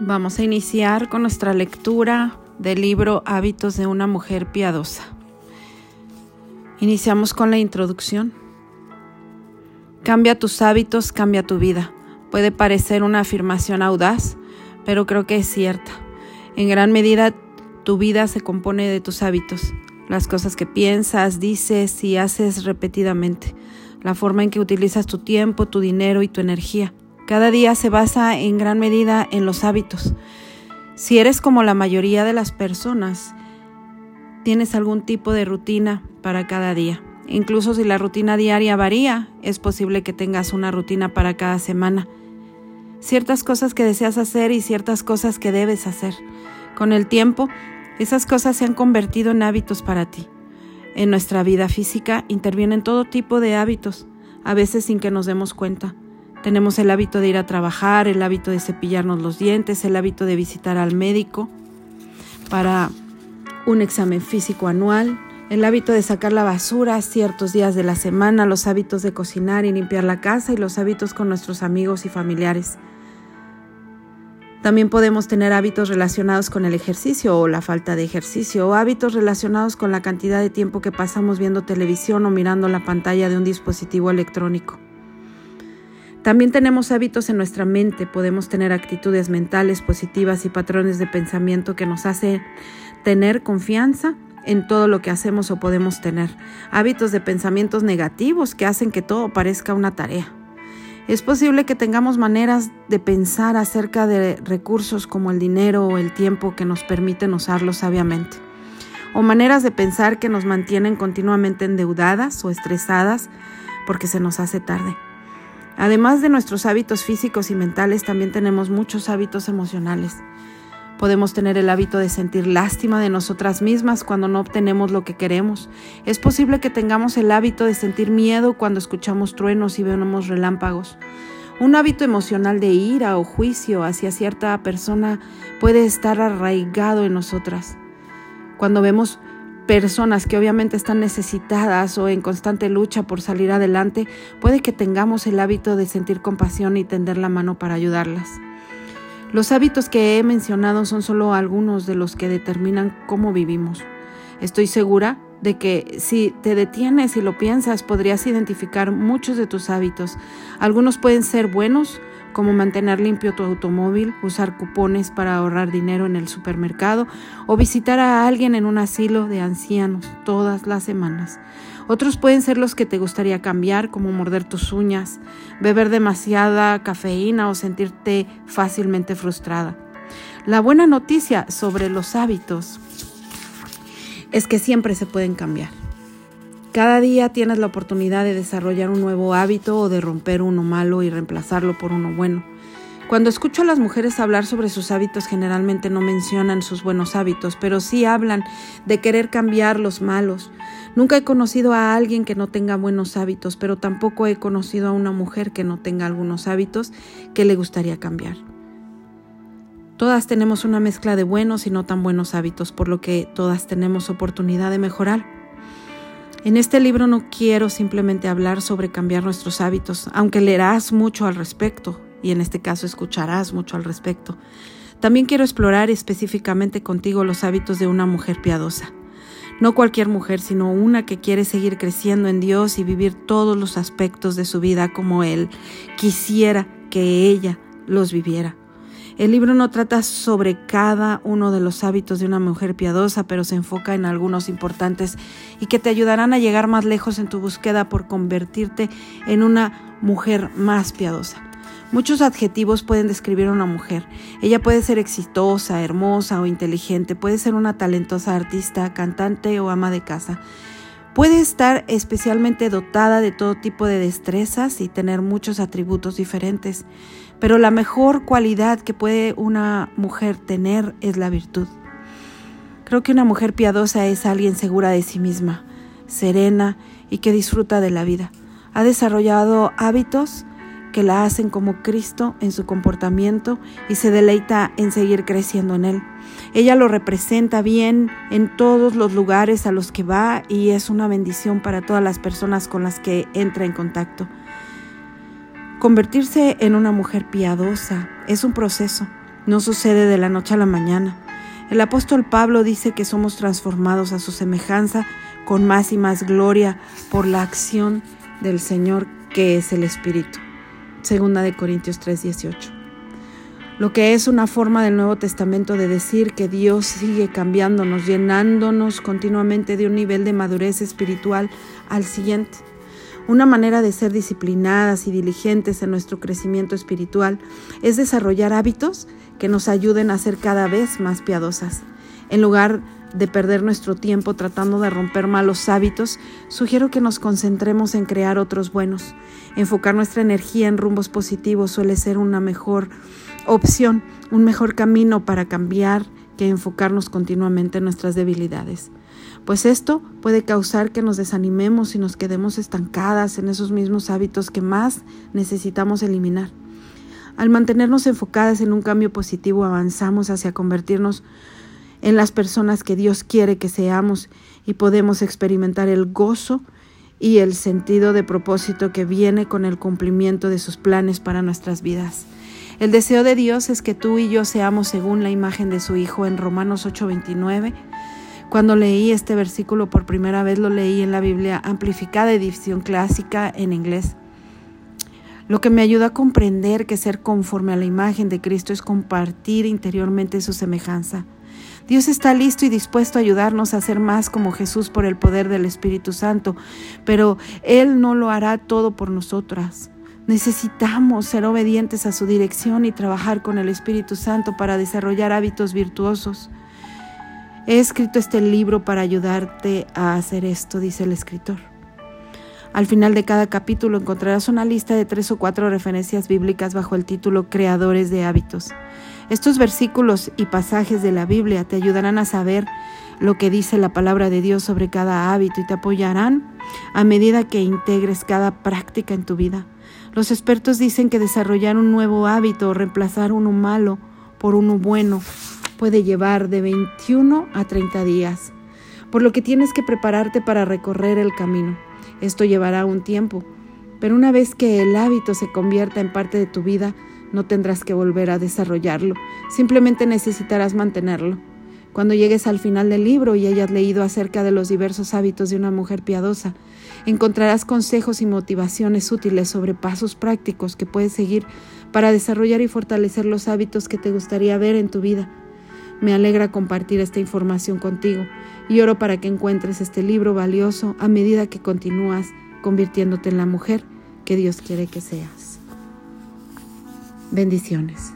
Vamos a iniciar con nuestra lectura del libro Hábitos de una mujer piadosa. Iniciamos con la introducción. Cambia tus hábitos, cambia tu vida. Puede parecer una afirmación audaz, pero creo que es cierta. En gran medida, tu vida se compone de tus hábitos, las cosas que piensas, dices y haces repetidamente, la forma en que utilizas tu tiempo, tu dinero y tu energía. Cada día se basa en gran medida en los hábitos. Si eres como la mayoría de las personas, tienes algún tipo de rutina para cada día. Incluso si la rutina diaria varía, es posible que tengas una rutina para cada semana. Ciertas cosas que deseas hacer y ciertas cosas que debes hacer. Con el tiempo, esas cosas se han convertido en hábitos para ti. En nuestra vida física intervienen todo tipo de hábitos, a veces sin que nos demos cuenta. Tenemos el hábito de ir a trabajar, el hábito de cepillarnos los dientes, el hábito de visitar al médico para un examen físico anual, el hábito de sacar la basura ciertos días de la semana, los hábitos de cocinar y limpiar la casa y los hábitos con nuestros amigos y familiares. También podemos tener hábitos relacionados con el ejercicio o la falta de ejercicio, o hábitos relacionados con la cantidad de tiempo que pasamos viendo televisión o mirando la pantalla de un dispositivo electrónico. También tenemos hábitos en nuestra mente, podemos tener actitudes mentales positivas y patrones de pensamiento que nos hacen tener confianza en todo lo que hacemos o podemos tener. Hábitos de pensamientos negativos que hacen que todo parezca una tarea. Es posible que tengamos maneras de pensar acerca de recursos como el dinero o el tiempo que nos permiten usarlos sabiamente. O maneras de pensar que nos mantienen continuamente endeudadas o estresadas porque se nos hace tarde. Además de nuestros hábitos físicos y mentales, también tenemos muchos hábitos emocionales. Podemos tener el hábito de sentir lástima de nosotras mismas cuando no obtenemos lo que queremos. Es posible que tengamos el hábito de sentir miedo cuando escuchamos truenos y vemos relámpagos. Un hábito emocional de ira o juicio hacia cierta persona puede estar arraigado en nosotras. Cuando vemos personas que obviamente están necesitadas o en constante lucha por salir adelante, puede que tengamos el hábito de sentir compasión y tender la mano para ayudarlas. Los hábitos que he mencionado son solo algunos de los que determinan cómo vivimos. Estoy segura de que si te detienes y lo piensas, podrías identificar muchos de tus hábitos. Algunos pueden ser buenos, como mantener limpio tu automóvil, usar cupones para ahorrar dinero en el supermercado o visitar a alguien en un asilo de ancianos todas las semanas. Otros pueden ser los que te gustaría cambiar, como morder tus uñas, beber demasiada cafeína o sentirte fácilmente frustrada. La buena noticia sobre los hábitos es que siempre se pueden cambiar. Cada día tienes la oportunidad de desarrollar un nuevo hábito o de romper uno malo y reemplazarlo por uno bueno. Cuando escucho a las mujeres hablar sobre sus hábitos, generalmente no mencionan sus buenos hábitos, pero sí hablan de querer cambiar los malos. Nunca he conocido a alguien que no tenga buenos hábitos, pero tampoco he conocido a una mujer que no tenga algunos hábitos que le gustaría cambiar. Todas tenemos una mezcla de buenos y no tan buenos hábitos, por lo que todas tenemos oportunidad de mejorar. En este libro no quiero simplemente hablar sobre cambiar nuestros hábitos, aunque leerás mucho al respecto y en este caso escucharás mucho al respecto. También quiero explorar específicamente contigo los hábitos de una mujer piadosa. No cualquier mujer, sino una que quiere seguir creciendo en Dios y vivir todos los aspectos de su vida como Él quisiera que ella los viviera. El libro no trata sobre cada uno de los hábitos de una mujer piadosa, pero se enfoca en algunos importantes y que te ayudarán a llegar más lejos en tu búsqueda por convertirte en una mujer más piadosa. Muchos adjetivos pueden describir a una mujer. Ella puede ser exitosa, hermosa o inteligente, puede ser una talentosa artista, cantante o ama de casa. Puede estar especialmente dotada de todo tipo de destrezas y tener muchos atributos diferentes, pero la mejor cualidad que puede una mujer tener es la virtud. Creo que una mujer piadosa es alguien segura de sí misma, serena y que disfruta de la vida. Ha desarrollado hábitos que la hacen como Cristo en su comportamiento y se deleita en seguir creciendo en Él. Ella lo representa bien en todos los lugares a los que va y es una bendición para todas las personas con las que entra en contacto. Convertirse en una mujer piadosa es un proceso. No sucede de la noche a la mañana. El apóstol Pablo dice que somos transformados a su semejanza con más y más gloria por la acción del Señor que es el Espíritu. Segunda de Corintios 3:18. Lo que es una forma del Nuevo Testamento de decir que Dios sigue cambiándonos, llenándonos continuamente de un nivel de madurez espiritual al siguiente. Una manera de ser disciplinadas y diligentes en nuestro crecimiento espiritual es desarrollar hábitos que nos ayuden a ser cada vez más piadosas. En lugar de perder nuestro tiempo tratando de romper malos hábitos, sugiero que nos concentremos en crear otros buenos. Enfocar nuestra energía en rumbos positivos suele ser una mejor opción, un mejor camino para cambiar que enfocarnos continuamente en nuestras debilidades. Pues esto puede causar que nos desanimemos y nos quedemos estancadas en esos mismos hábitos que más necesitamos eliminar. Al mantenernos enfocadas en un cambio positivo, avanzamos hacia convertirnos en las personas que Dios quiere que seamos y podemos experimentar el gozo y el sentido de propósito que viene con el cumplimiento de sus planes para nuestras vidas. El deseo de Dios es que tú y yo seamos según la imagen de su Hijo en Romanos 8:29. Cuando leí este versículo por primera vez lo leí en la Biblia amplificada edición clásica en inglés. Lo que me ayuda a comprender que ser conforme a la imagen de Cristo es compartir interiormente su semejanza. Dios está listo y dispuesto a ayudarnos a ser más como Jesús por el poder del Espíritu Santo, pero Él no lo hará todo por nosotras. Necesitamos ser obedientes a su dirección y trabajar con el Espíritu Santo para desarrollar hábitos virtuosos. He escrito este libro para ayudarte a hacer esto, dice el escritor. Al final de cada capítulo encontrarás una lista de tres o cuatro referencias bíblicas bajo el título Creadores de hábitos. Estos versículos y pasajes de la Biblia te ayudarán a saber lo que dice la palabra de Dios sobre cada hábito y te apoyarán a medida que integres cada práctica en tu vida. Los expertos dicen que desarrollar un nuevo hábito o reemplazar uno malo por uno bueno puede llevar de 21 a 30 días, por lo que tienes que prepararte para recorrer el camino. Esto llevará un tiempo, pero una vez que el hábito se convierta en parte de tu vida, no tendrás que volver a desarrollarlo, simplemente necesitarás mantenerlo. Cuando llegues al final del libro y hayas leído acerca de los diversos hábitos de una mujer piadosa, encontrarás consejos y motivaciones útiles sobre pasos prácticos que puedes seguir para desarrollar y fortalecer los hábitos que te gustaría ver en tu vida. Me alegra compartir esta información contigo y oro para que encuentres este libro valioso a medida que continúas convirtiéndote en la mujer que Dios quiere que seas. Bendiciones.